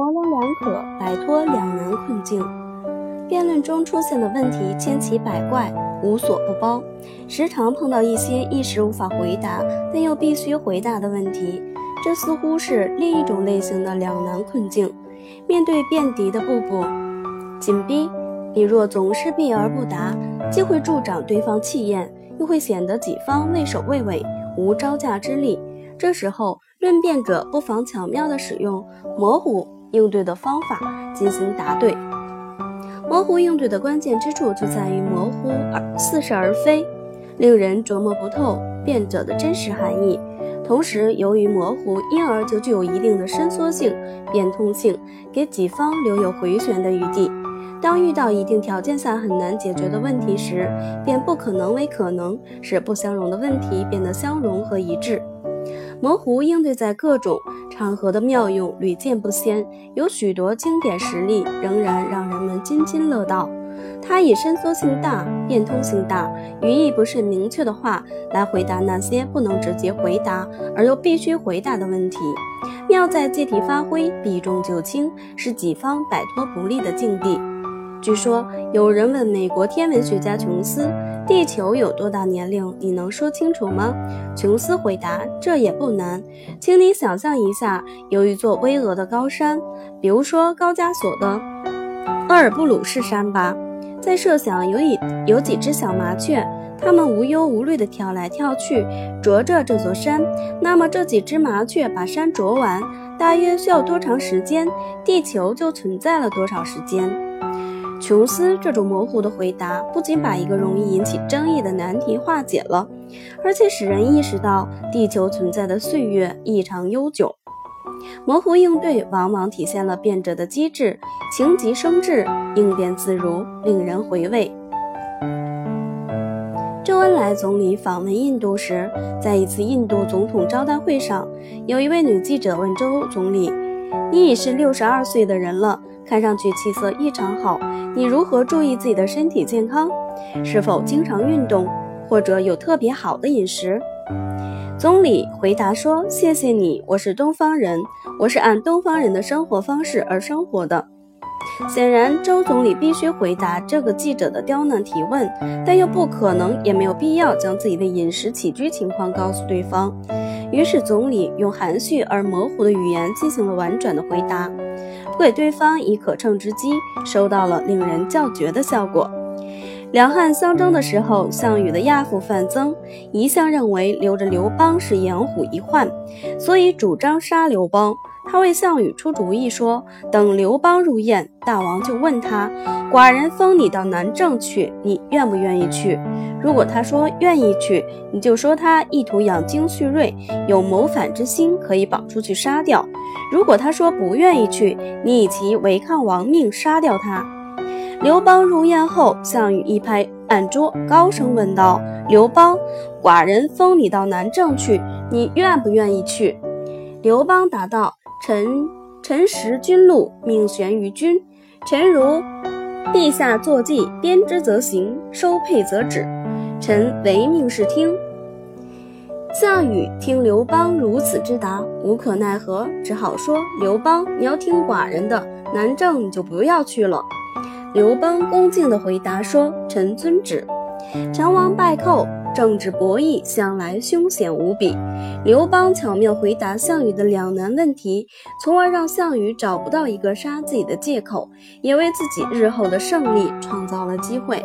模棱两可，摆脱两难困境。辩论中出现的问题千奇百怪，无所不包，时常碰到一些一时无法回答但又必须回答的问题，这似乎是另一种类型的两难困境。面对辩敌的步步紧逼，你若总是避而不答，既会助长对方气焰，又会显得己方畏首畏尾，无招架之力。这时候，论辩者不妨巧妙地使用模糊应对的方法进行答对。模糊应对的关键之处就在于模糊而似是而非，令人琢磨不透辩者的真实含义。同时，由于模糊，因而就具有一定的伸缩性、变通性，给己方留有回旋的余地。当遇到一定条件下很难解决的问题时，便不可能为可能，使不相容的问题变得相容和一致。模糊应对在各种场合的妙用屡见不鲜，有许多经典实例仍然让人们津津乐道。它以伸缩性大、变通性大、语义不甚明确的话来回答那些不能直接回答而又必须回答的问题，妙在借题发挥，避重就轻，使己方摆脱不利的境地。据说有人问美国天文学家琼斯。地球有多大年龄？你能说清楚吗？琼斯回答：“这也不难，请你想象一下，有一座巍峨的高山，比如说高加索的厄尔布鲁士山吧。再设想有一有几只小麻雀，它们无忧无虑地跳来跳去，啄着这座山。那么这几只麻雀把山啄完，大约需要多长时间？地球就存在了多少时间？”琼斯这种模糊的回答，不仅把一个容易引起争议的难题化解了，而且使人意识到地球存在的岁月异常悠久。模糊应对往往体现了辩者的机智，情急生智，应变自如，令人回味。周恩来总理访问印度时，在一次印度总统招待会上，有一位女记者问周总理：“你已是六十二岁的人了。”看上去气色异常好，你如何注意自己的身体健康？是否经常运动，或者有特别好的饮食？总理回答说：“谢谢你，我是东方人，我是按东方人的生活方式而生活的。”显然，周总理必须回答这个记者的刁难提问，但又不可能也没有必要将自己的饮食起居情况告诉对方。于是，总理用含蓄而模糊的语言进行了婉转的回答。不给对方以可乘之机，收到了令人叫绝的效果。两汉相争的时候，项羽的亚父范增一向认为留着刘邦是养虎一患，所以主张杀刘邦。他为项羽出主意说：“等刘邦入燕，大王就问他，寡人封你到南郑去，你愿不愿意去？如果他说愿意去，你就说他意图养精蓄锐，有谋反之心，可以绑出去杀掉。”如果他说不愿意去，你以其违抗王命杀掉他。刘邦入燕后，项羽一拍案桌，高声问道：“刘邦，寡人封你到南郑去，你愿不愿意去？”刘邦答道：“臣臣识君路，命悬于君。臣如陛下坐骑，编之则行，收配则止。臣唯命是听。”项羽听刘邦如此之答，无可奈何，只好说：“刘邦，你要听寡人的，南郑你就不要去了。”刘邦恭敬地回答说：“臣遵旨。”成王败寇，政治博弈向来凶险无比。刘邦巧妙回答项羽的两难问题，从而让项羽找不到一个杀自己的借口，也为自己日后的胜利创造了机会。